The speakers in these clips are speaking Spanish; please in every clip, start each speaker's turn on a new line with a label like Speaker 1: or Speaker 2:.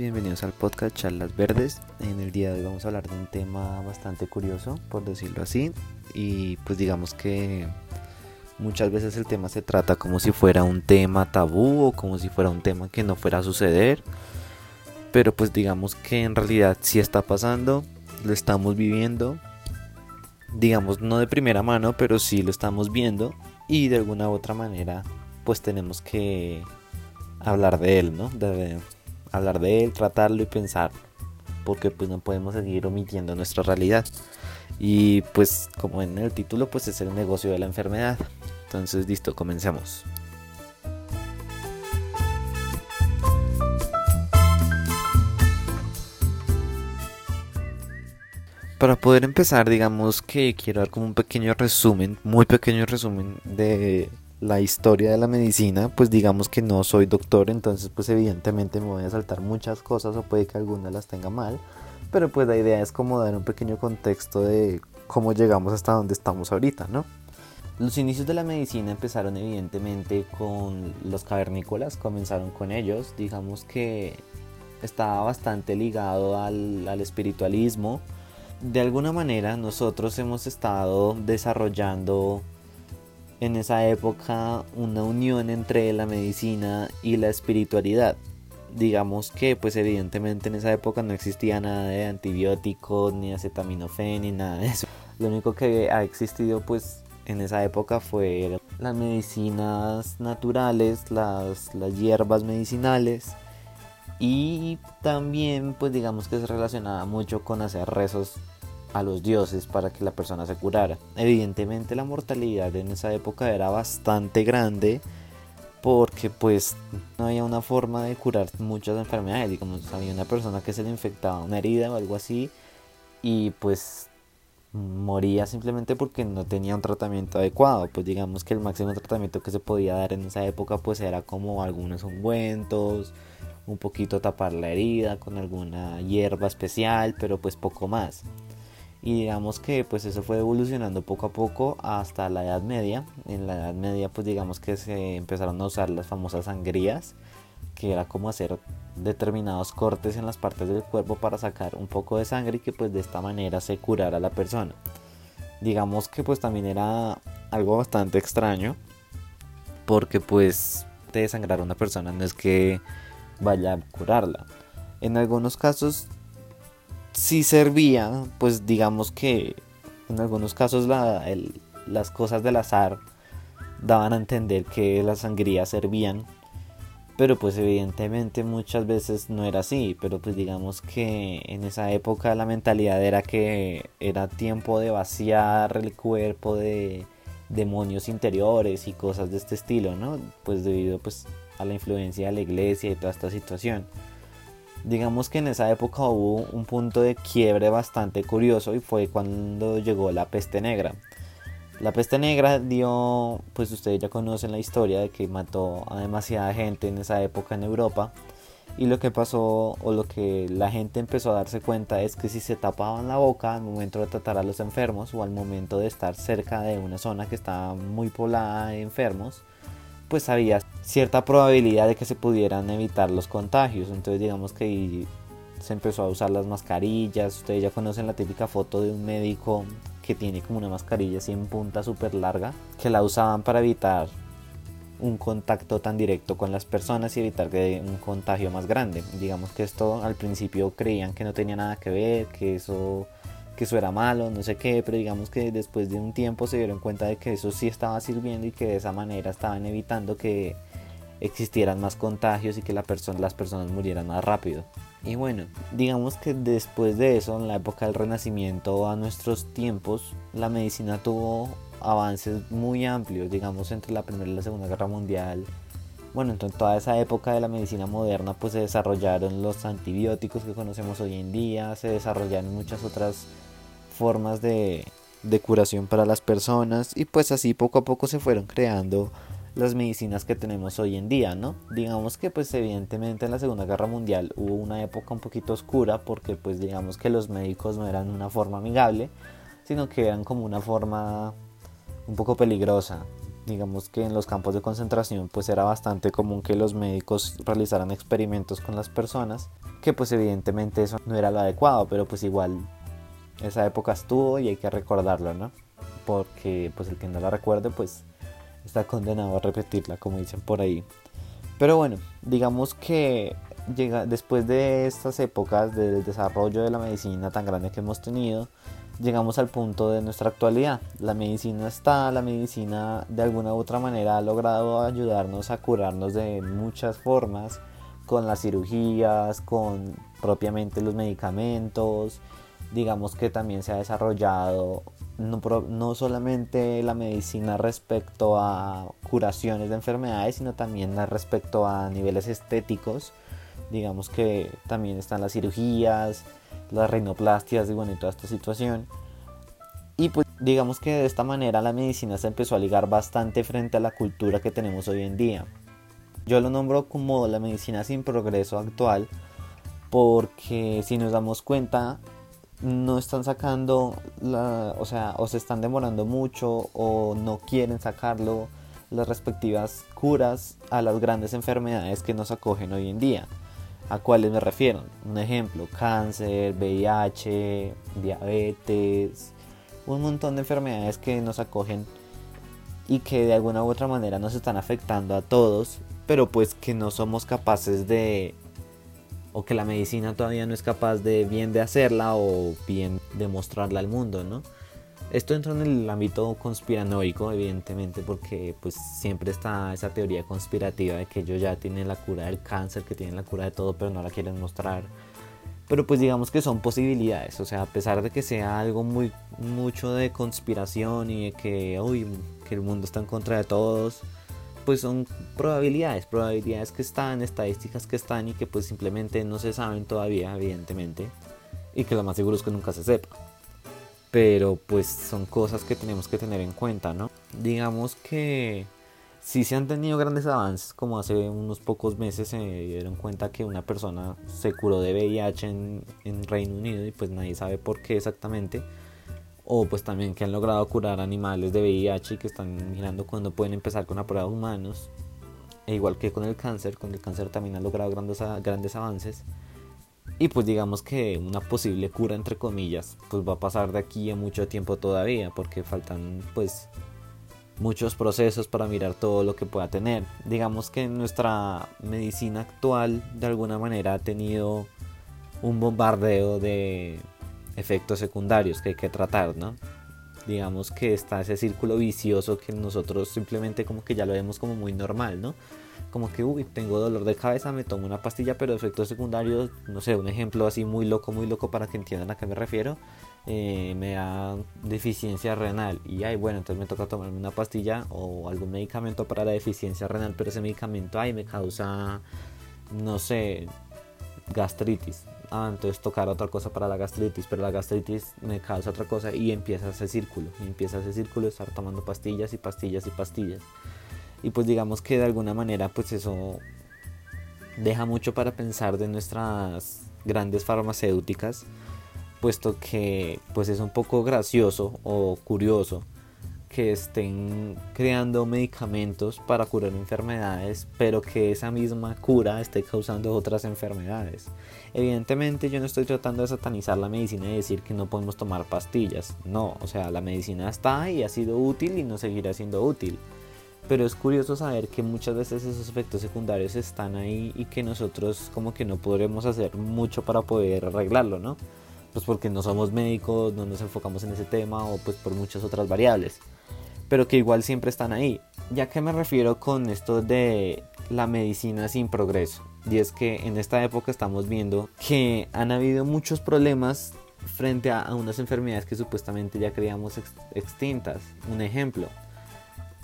Speaker 1: bienvenidos al podcast Charlas Verdes. En el día de hoy vamos a hablar de un tema bastante curioso, por decirlo así. Y pues digamos que muchas veces el tema se trata como si fuera un tema tabú o como si fuera un tema que no fuera a suceder. Pero pues digamos que en realidad sí está pasando, lo estamos viviendo. Digamos no de primera mano, pero sí lo estamos viendo. Y de alguna u otra manera pues tenemos que hablar de él, ¿no? Hablar de él, tratarlo y pensar, porque pues no podemos seguir omitiendo nuestra realidad. Y pues como en el título, pues es el negocio de la enfermedad. Entonces, listo, comencemos. Para poder empezar, digamos que quiero dar como un pequeño resumen, muy pequeño resumen de la historia de la medicina, pues digamos que no soy doctor, entonces pues evidentemente me voy a saltar muchas cosas o puede que algunas las tenga mal, pero pues la idea es como dar un pequeño contexto de cómo llegamos hasta donde estamos ahorita, ¿no? Los inicios de la medicina empezaron evidentemente con los cavernícolas, comenzaron con ellos, digamos que estaba bastante ligado al, al espiritualismo. De alguna manera nosotros hemos estado desarrollando en esa época una unión entre la medicina y la espiritualidad. Digamos que pues evidentemente en esa época no existía nada de antibióticos, ni acetaminofén, ni nada de eso. Lo único que ha existido pues en esa época fue las medicinas naturales, las, las hierbas medicinales y también pues digamos que se relacionaba mucho con hacer rezos a los dioses para que la persona se curara. Evidentemente la mortalidad en esa época era bastante grande porque pues no había una forma de curar muchas enfermedades, digamos, había una persona que se le infectaba una herida o algo así y pues moría simplemente porque no tenía un tratamiento adecuado, pues digamos que el máximo tratamiento que se podía dar en esa época pues era como algunos ungüentos, un poquito tapar la herida con alguna hierba especial, pero pues poco más y digamos que pues eso fue evolucionando poco a poco hasta la Edad Media. En la Edad Media pues digamos que se empezaron a usar las famosas sangrías, que era como hacer determinados cortes en las partes del cuerpo para sacar un poco de sangre y que pues de esta manera se curara a la persona. Digamos que pues también era algo bastante extraño porque pues de desangrar a una persona no es que vaya a curarla. En algunos casos si servía, pues digamos que en algunos casos las cosas del azar daban a entender que las sangrías servían, pero pues evidentemente muchas veces no era así, pero pues digamos que en esa época la mentalidad era que era tiempo de vaciar el cuerpo de demonios interiores y cosas de este estilo, ¿no? Pues debido pues a la influencia de la iglesia y toda esta situación digamos que en esa época hubo un punto de quiebre bastante curioso y fue cuando llegó la peste negra. La peste negra dio, pues ustedes ya conocen la historia de que mató a demasiada gente en esa época en Europa. Y lo que pasó o lo que la gente empezó a darse cuenta es que si se tapaban la boca al momento de tratar a los enfermos o al momento de estar cerca de una zona que estaba muy poblada de enfermos, pues había cierta probabilidad de que se pudieran evitar los contagios. Entonces digamos que se empezó a usar las mascarillas. Ustedes ya conocen la típica foto de un médico que tiene como una mascarilla así en punta súper larga, que la usaban para evitar un contacto tan directo con las personas y evitar que un contagio más grande. Digamos que esto al principio creían que no tenía nada que ver, que eso que eso era malo, no sé qué, pero digamos que después de un tiempo se dieron cuenta de que eso sí estaba sirviendo y que de esa manera estaban evitando que existieran más contagios y que la persona, las personas murieran más rápido. Y bueno, digamos que después de eso, en la época del Renacimiento a nuestros tiempos, la medicina tuvo avances muy amplios, digamos entre la Primera y la Segunda Guerra Mundial. Bueno, en toda esa época de la medicina moderna pues se desarrollaron los antibióticos que conocemos hoy en día, se desarrollaron muchas otras formas de, curación para las personas y pues así poco a poco se fueron creando las medicinas que tenemos hoy en día, ¿no? Digamos que pues evidentemente en la Segunda Guerra Mundial hubo una época un poquito oscura porque pues digamos que los médicos no eran una forma amigable, sino que eran como una forma un poco peligrosa. digamos que en los campos de concentración pues era bastante común que los médicos realizaran experimentos con las personas, que pues evidentemente eso no era lo adecuado, pero pues igual esa época estuvo y hay que recordarlo, ¿no? Porque pues el que no la recuerde pues está condenado a repetirla, como dicen por ahí. Pero bueno, digamos que llega, después de estas épocas del desarrollo de la medicina tan grande que hemos tenido, llegamos al punto de nuestra actualidad. La medicina está, la medicina de alguna u otra manera ha logrado ayudarnos a curarnos de muchas formas, con las cirugías, con propiamente los medicamentos. Digamos que también se ha desarrollado no, no solamente la medicina respecto a curaciones de enfermedades, sino también respecto a niveles estéticos. Digamos que también están las cirugías, las rinoplastias y bueno, y toda esta situación. Y pues digamos que de esta manera la medicina se empezó a ligar bastante frente a la cultura que tenemos hoy en día. Yo lo nombro como la medicina sin progreso actual porque si nos damos cuenta no están sacando la, o sea, o se están demorando mucho o no quieren sacarlo las respectivas curas a las grandes enfermedades que nos acogen hoy en día. ¿A cuáles me refiero? Un ejemplo, cáncer, VIH, diabetes, un montón de enfermedades que nos acogen y que de alguna u otra manera nos están afectando a todos, pero pues que no somos capaces de o que la medicina todavía no es capaz de bien de hacerla o bien de mostrarla al mundo, ¿no? Esto entra en el ámbito conspiranoico, evidentemente, porque pues siempre está esa teoría conspirativa de que ellos ya tienen la cura del cáncer, que tienen la cura de todo, pero no la quieren mostrar. Pero pues digamos que son posibilidades, o sea, a pesar de que sea algo muy mucho de conspiración y de que, uy, que el mundo está en contra de todos, pues son probabilidades, probabilidades que están, estadísticas que están y que pues simplemente no se saben todavía, evidentemente, y que lo más seguro es que nunca se sepa pero pues son cosas que tenemos que tener en cuenta, ¿no? Digamos que si se han tenido grandes avances, como hace unos pocos meses se dieron cuenta que una persona se curó de VIH en, en Reino Unido y pues nadie sabe por qué exactamente. O pues también que han logrado curar animales de VIH y que están mirando cuando pueden empezar con la prueba de humanos. E igual que con el cáncer, con el cáncer también han logrado grandes, grandes avances. Y pues digamos que una posible cura entre comillas pues va a pasar de aquí a mucho tiempo todavía porque faltan pues muchos procesos para mirar todo lo que pueda tener. Digamos que nuestra medicina actual de alguna manera ha tenido un bombardeo de efectos secundarios que hay que tratar, ¿no? Digamos que está ese círculo vicioso que nosotros simplemente como que ya lo vemos como muy normal, ¿no? como que, uy, tengo dolor de cabeza, me tomo una pastilla, pero efectos secundarios, no sé, un ejemplo así muy loco, muy loco para que entiendan a qué me refiero, eh, me da deficiencia renal y, ay, bueno, entonces me toca tomarme una pastilla o algún medicamento para la deficiencia renal, pero ese medicamento, ay, me causa, no sé, gastritis. Ah, entonces tocar otra cosa para la gastritis, pero la gastritis me causa otra cosa y empieza ese círculo, y empieza ese círculo de estar tomando pastillas y pastillas y pastillas. Y pues digamos que de alguna manera pues eso deja mucho para pensar de nuestras grandes farmacéuticas puesto que pues es un poco gracioso o curioso que estén creando medicamentos para curar enfermedades, pero que esa misma cura esté causando otras enfermedades. Evidentemente yo no estoy tratando de satanizar la medicina y decir que no podemos tomar pastillas. No, o sea, la medicina está y ha sido útil y no seguirá siendo útil. Pero es curioso saber que muchas veces esos efectos secundarios están ahí y que nosotros como que no podremos hacer mucho para poder arreglarlo, ¿no? Pues porque no somos médicos, no nos enfocamos en ese tema o pues por muchas otras variables. Pero que igual siempre están ahí. Ya que me refiero con esto de la medicina sin progreso. Y es que en esta época estamos viendo que han habido muchos problemas frente a, unas enfermedades que supuestamente ya creíamos extintas. Un ejemplo,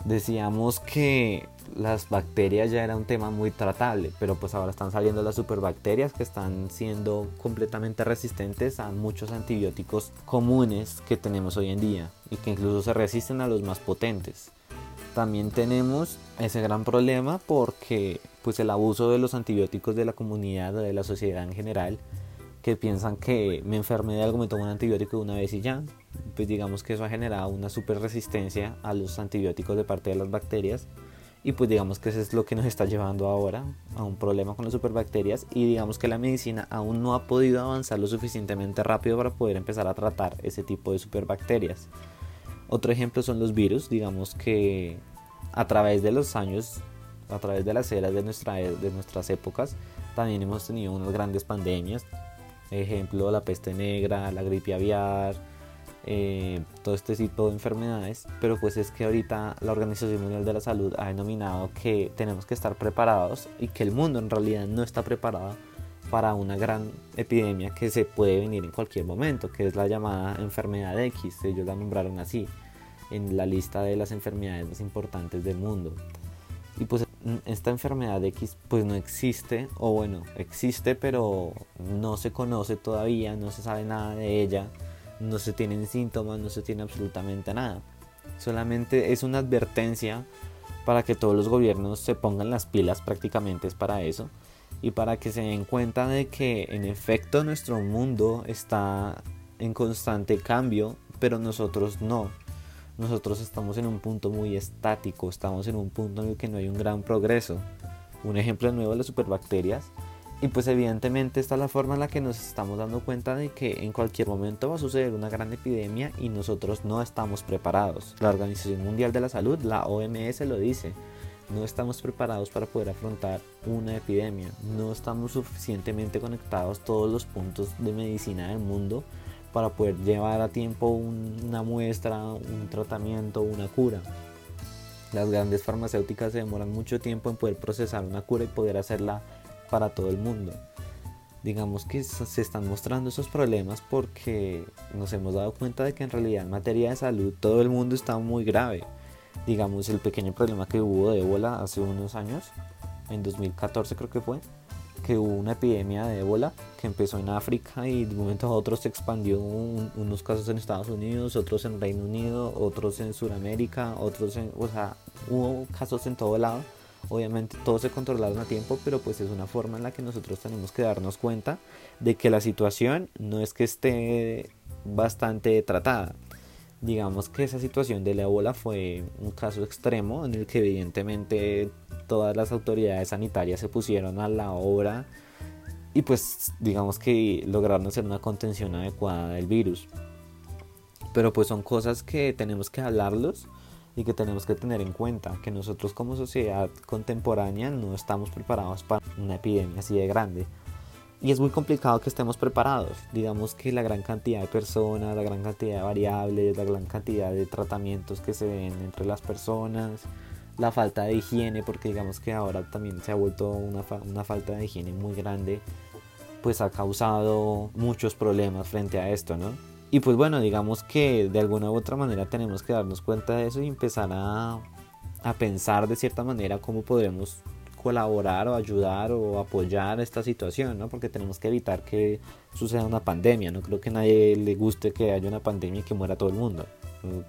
Speaker 1: decíamos que las bacterias ya era un tema muy tratable, pero pues ahora están saliendo las superbacterias que están siendo completamente resistentes a muchos antibióticos comunes que tenemos hoy en día y que incluso se resisten a los más potentes. También tenemos ese gran problema porque pues el abuso de los antibióticos de la comunidad o de la sociedad en general que piensan que me enfermé de algo, me tomo un antibiótico una vez y ya, pues digamos que eso ha generado una super resistencia a los antibióticos de parte de las bacterias y pues digamos que eso es lo que nos está llevando ahora a un problema con las superbacterias y digamos que la medicina aún no ha podido avanzar lo suficientemente rápido para poder empezar a tratar ese tipo de superbacterias. Otro ejemplo son los virus, digamos que a través de los años, a través de las eras de, nuestra, de nuestras épocas, también hemos tenido unas grandes pandemias, ejemplo la peste negra, la gripe aviar, eh, todo este tipo de enfermedades, pero pues es que ahorita la Organización Mundial de la Salud ha denominado que tenemos que estar preparados y que el mundo en realidad no está preparado para una gran epidemia que se puede venir en cualquier momento, que es la llamada enfermedad X, ellos la nombraron así, en la lista de las enfermedades más importantes del mundo. Y pues esta enfermedad X pues no existe, o bueno, existe pero no se conoce todavía, no se sabe nada de ella no se tienen síntomas, no se tiene absolutamente nada. Solamente es una advertencia para que todos los gobiernos se pongan las pilas prácticamente es para eso y para que se den cuenta de que en efecto nuestro mundo está en constante cambio, pero nosotros no. Nosotros estamos en un punto muy estático, estamos en un punto en el que no hay un gran progreso. Un ejemplo nuevo de las superbacterias y pues evidentemente esta es la forma en la que nos estamos dando cuenta de que en cualquier momento va a suceder una gran epidemia y nosotros no estamos preparados. La Organización Mundial de la Salud, la OMS lo dice, no estamos preparados para poder afrontar una epidemia, no estamos suficientemente conectados todos los puntos de medicina del mundo para poder llevar a tiempo una muestra, un tratamiento, una cura. Las grandes farmacéuticas se demoran mucho tiempo en poder procesar una cura y poder hacerla para todo el mundo. Digamos que se están mostrando esos problemas porque nos hemos dado cuenta de que en realidad en materia de salud todo el mundo está muy grave. Digamos el pequeño problema que hubo de ébola hace unos años, en 2014 creo que fue, que hubo una epidemia de ébola que empezó en África y de un momento a otro se expandió unos casos en Estados Unidos, otros en Reino Unido, otros en Sudamérica, otros en, o sea, hubo casos en todo lado Obviamente todo se controlaron a tiempo, pero pues es una forma en la que nosotros tenemos que darnos cuenta de que la situación no es que esté bastante tratada. Digamos que esa situación de la ébola fue un caso extremo en el que evidentemente todas las autoridades sanitarias se pusieron a la obra y pues digamos que lograron hacer una contención adecuada del virus. Pero pues son cosas que tenemos que hablarlos y que tenemos que tener en cuenta que nosotros como sociedad contemporánea no estamos preparados para una epidemia así de grande. Y es muy complicado que estemos preparados. Digamos que la gran cantidad de personas, la gran cantidad de variables, la gran cantidad de tratamientos que se ven entre las personas, la falta de higiene, porque digamos que ahora también se ha vuelto una, una falta de higiene muy grande, pues ha causado muchos problemas frente a esto, ¿no? Y pues bueno, digamos que de alguna u otra manera tenemos que darnos cuenta de eso y empezar a, a pensar de cierta manera cómo podremos colaborar o ayudar o apoyar esta situación, ¿no? Porque tenemos que evitar que suceda una pandemia. No creo que a nadie le guste que haya una pandemia y que muera todo el mundo.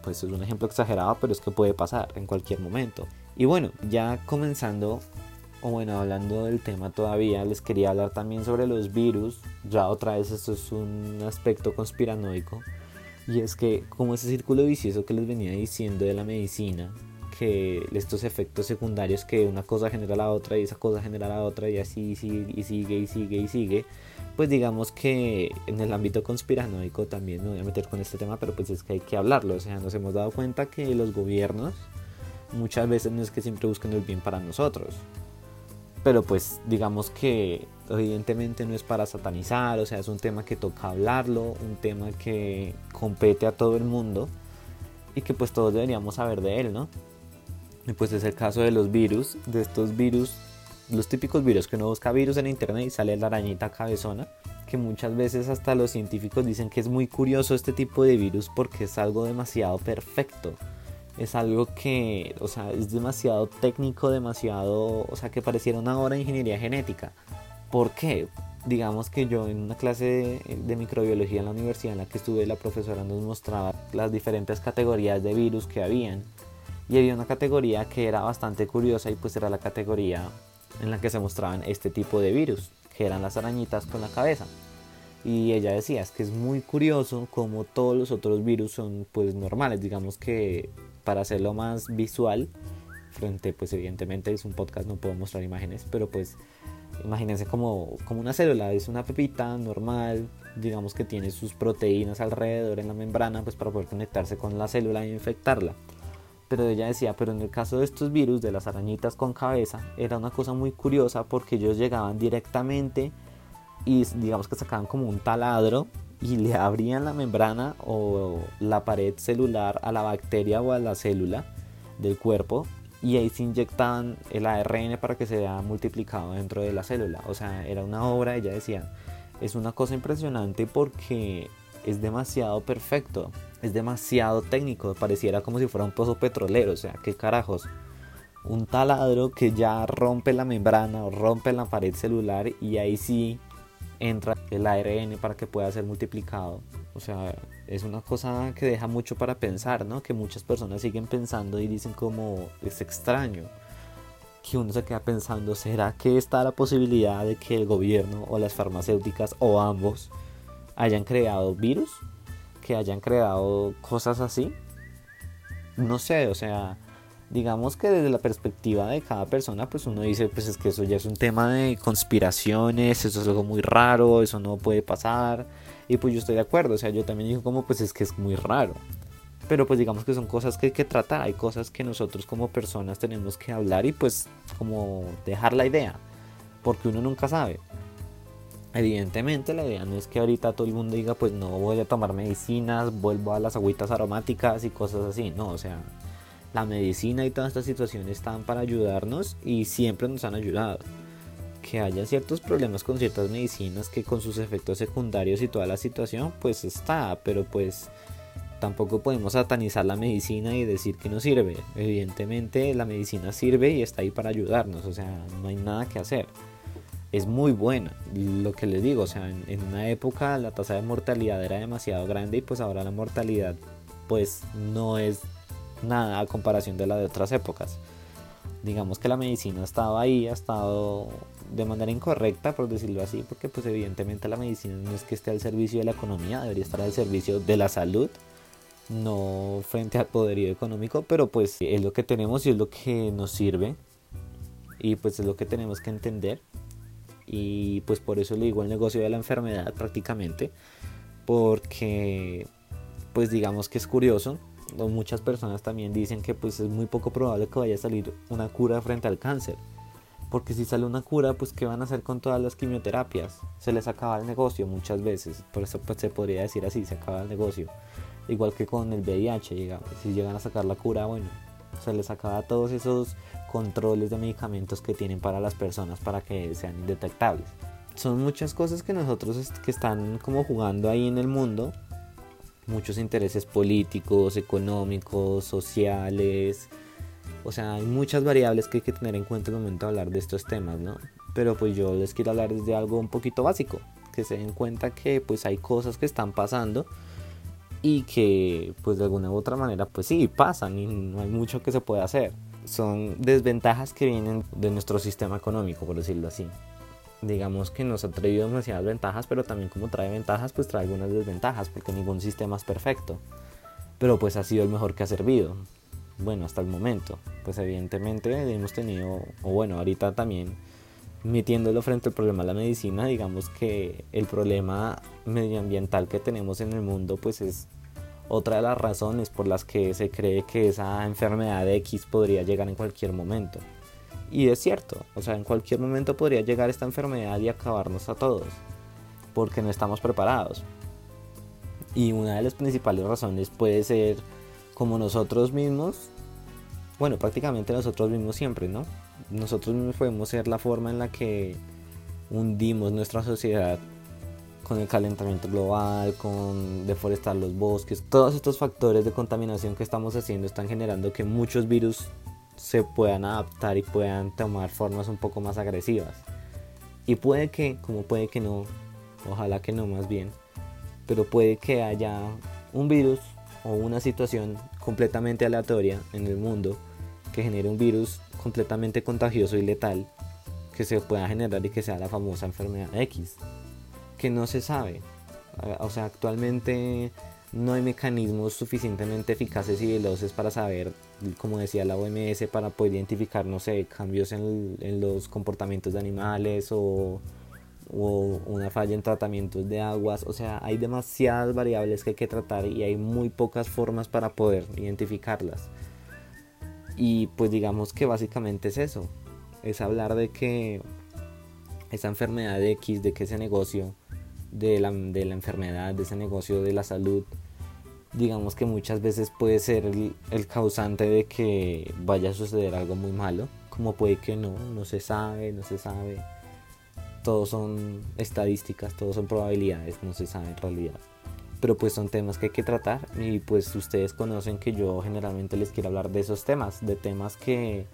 Speaker 1: Pues es un ejemplo exagerado, pero es que puede pasar en cualquier momento. Y bueno, ya comenzando o bueno, hablando del tema todavía, les quería hablar también sobre los virus. Ya otra vez esto es un aspecto conspiranoico. Y es que como ese círculo vicioso que les venía diciendo de la medicina, que estos efectos secundarios que una cosa genera la otra y esa cosa genera la otra y así sigue y sigue y sigue y sigue, pues digamos que en el ámbito conspiranoico también me voy a meter con este tema, pero pues es que hay que hablarlo, o sea, nos hemos dado cuenta que los gobiernos muchas veces no es que siempre busquen el bien para nosotros, pero pues digamos que evidentemente no es para satanizar, o sea, es un tema que toca hablarlo, un tema que compete a todo el mundo y que pues todos deberíamos saber de él, ¿no? Pues es el caso de los virus, de estos virus, los típicos virus que uno busca virus en internet y sale la arañita cabezona, que muchas veces hasta los científicos dicen que es muy curioso este tipo de virus porque es algo demasiado perfecto es algo que, o sea, es demasiado técnico, demasiado, o sea, que pareciera una hora de ingeniería genética. ¿Por qué? Digamos que yo en una clase de, microbiología en la universidad en la que estuve, la profesora nos mostraba las diferentes categorías de virus que habían. Y había una categoría que era bastante curiosa y pues era la categoría en la que se mostraban este tipo de virus, que eran las arañitas con la cabeza. Y ella decía, es que es muy curioso como todos los otros virus son pues normales, digamos que para hacerlo más visual, frente pues evidentemente es un podcast, no puedo mostrar imágenes, pero pues imagínense como, como una célula, es una pepita normal, digamos que tiene sus proteínas alrededor en la membrana pues para poder conectarse con la célula e infectarla. Pero ella decía, pero en el caso de estos virus, de las arañitas con cabeza, era una cosa muy curiosa porque ellos llegaban directamente y digamos que sacaban como un taladro y le abrían la membrana o la pared celular a la bacteria o a la célula del cuerpo y ahí se inyectaban el ARN para que se vea multiplicado dentro de la célula. O sea, era una obra, ella decía, es una cosa impresionante porque es demasiado perfecto, es demasiado técnico, pareciera como si fuera un pozo petrolero, o sea, qué carajos. Un taladro que ya rompe la membrana o rompe la pared celular y ahí sí entra el ARN para que pueda ser multiplicado. O sea, es una cosa que deja mucho para pensar, ¿no? Que muchas personas siguen pensando y dicen como es extraño. Que uno se queda pensando, ¿será que está la posibilidad de que el gobierno o las farmacéuticas o ambos hayan creado virus? Que hayan creado cosas así? No sé, o sea, digamos que desde la perspectiva de cada persona, pues uno dice, pues es que eso ya es un tema de conspiraciones, eso es algo muy raro, eso no puede pasar. Y pues yo estoy de acuerdo, o sea, yo también digo como, pues es que es muy raro. Pero pues digamos que son cosas que hay que tratar, hay cosas que nosotros como personas tenemos que hablar y pues como dejar la idea, porque uno nunca sabe. Evidentemente la idea no es que ahorita todo el mundo diga pues no voy a tomar medicinas, vuelvo a las agüitas aromáticas y cosas así, no, o sea, la medicina y todas estas situaciones están para ayudarnos y siempre nos han ayudado. Que haya ciertos problemas con ciertas medicinas que con sus efectos secundarios y toda la situación, pues está, pero pues tampoco podemos satanizar la medicina y decir que no sirve. Evidentemente la medicina sirve y está ahí para ayudarnos, o sea, no hay nada que hacer. Es muy buena, lo que les digo, o sea, en, una época la tasa de mortalidad era demasiado grande y pues ahora la mortalidad pues no es nada a comparación de la de otras épocas. Digamos que la medicina ha estado ahí, ha estado de manera incorrecta, por decirlo así, porque pues evidentemente la medicina no es que esté al servicio de la economía, debería estar al servicio de la salud, no frente al poderío económico, pero pues es lo que tenemos y es lo que nos sirve y pues es lo que tenemos que entender y pues por eso le digo el negocio de la enfermedad prácticamente, porque pues digamos que es curioso muchas personas también dicen que pues es muy poco probable que vaya a salir una cura frente al cáncer. Porque si sale una cura, pues ¿qué van a hacer con todas las quimioterapias? Se les acaba el negocio muchas veces. Por eso pues se podría decir así, se acaba el negocio. Igual que con el VIH, digamos. Si llegan a sacar la cura, bueno, se les acaba todos esos controles de medicamentos que tienen para las personas para que sean indetectables. Son muchas cosas que nosotros que están como jugando ahí en el mundo muchos intereses políticos, económicos, sociales. O sea, hay muchas variables que hay que tener en cuenta en el momento de hablar de estos temas, ¿no? Pero pues yo les quiero hablar desde algo un poquito básico, que se den cuenta que pues hay cosas que están pasando y que pues de alguna u otra manera pues sí pasan y no hay mucho que se pueda hacer. Son desventajas que vienen de nuestro sistema económico, por decirlo así digamos que nos ha traído demasiadas ventajas, pero también como trae ventajas, pues trae algunas desventajas, porque ningún sistema es perfecto. Pero pues ha sido el mejor que ha servido. Bueno, hasta el momento. Pues evidentemente hemos tenido, o bueno, ahorita también metiéndolo frente al problema de la medicina, digamos que el problema medioambiental que tenemos en el mundo, pues es otra de las razones por las que se cree que esa enfermedad X podría llegar en cualquier momento. Y es cierto, o sea, en cualquier momento podría llegar esta enfermedad y acabarnos a todos, porque no estamos preparados. Y una de las principales razones puede ser como nosotros mismos, bueno, prácticamente nosotros mismos siempre, ¿no? Nosotros mismos podemos ser la forma en la que hundimos nuestra sociedad con el calentamiento global, con deforestar los bosques. Todos estos factores de contaminación que estamos haciendo están generando que muchos virus se puedan adaptar y puedan tomar formas un poco más agresivas. Y puede que, como puede que no, ojalá que no más bien, pero puede que haya un virus o una situación completamente aleatoria en el mundo que genere un virus completamente contagioso y letal que se pueda generar y que sea la famosa enfermedad X, que no se sabe, O sea, actualmente no hay mecanismos suficientemente eficaces y veloces para saber, como decía la OMS, para poder identificar, no sé, cambios en, en los comportamientos de animales o, o, una falla en tratamientos de aguas. O sea, hay demasiadas variables que hay que tratar y hay muy pocas formas para poder identificarlas. Y pues digamos que básicamente es eso, es hablar de que esa enfermedad X, de que ese negocio de la, de la enfermedad, de ese negocio de la salud, digamos que muchas veces puede ser el, causante de que vaya a suceder algo muy malo, como puede que no, no se sabe, no se sabe. Todos son estadísticas, todos son probabilidades, no se sabe en realidad. Pero pues son temas que hay que tratar y pues ustedes conocen que yo generalmente les quiero hablar de esos temas, de temas que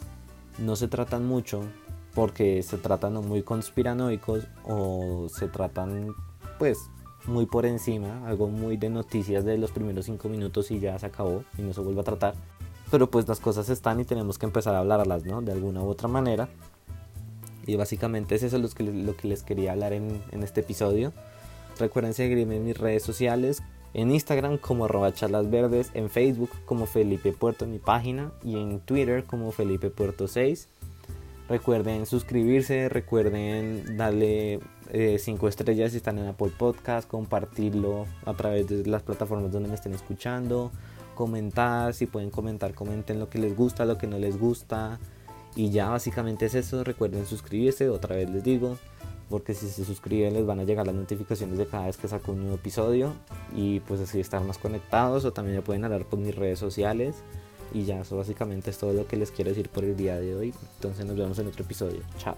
Speaker 1: no se tratan mucho porque se tratan muy conspiranoicos o se tratan pues muy por encima, algo muy de noticias de los primeros cinco minutos y ya se acabó y no se vuelve a tratar. Pero pues las cosas están y tenemos que empezar a hablarlas, ¿no? De alguna u otra manera. Y básicamente es eso lo que, lo que les quería hablar en, en este episodio. Recuerden seguirme en mis redes sociales, en Instagram como arroba verdes, en Facebook como Felipe Puerto mi página y en Twitter como Felipe Puerto 6. Recuerden suscribirse, recuerden darle 5 eh, estrellas si están en Apple Podcast, compartirlo a través de las plataformas donde me estén escuchando, comentar, si pueden comentar, comenten lo que les gusta, lo que no les gusta. Y ya básicamente es eso, recuerden suscribirse, otra vez les digo, porque si se suscriben les van a llegar las notificaciones de cada vez que saco un nuevo episodio y pues así estar más conectados o también me pueden hablar por mis redes sociales. Y ya, eso básicamente es todo lo que les quiero decir por el día de hoy. Entonces nos vemos en otro episodio. Chao.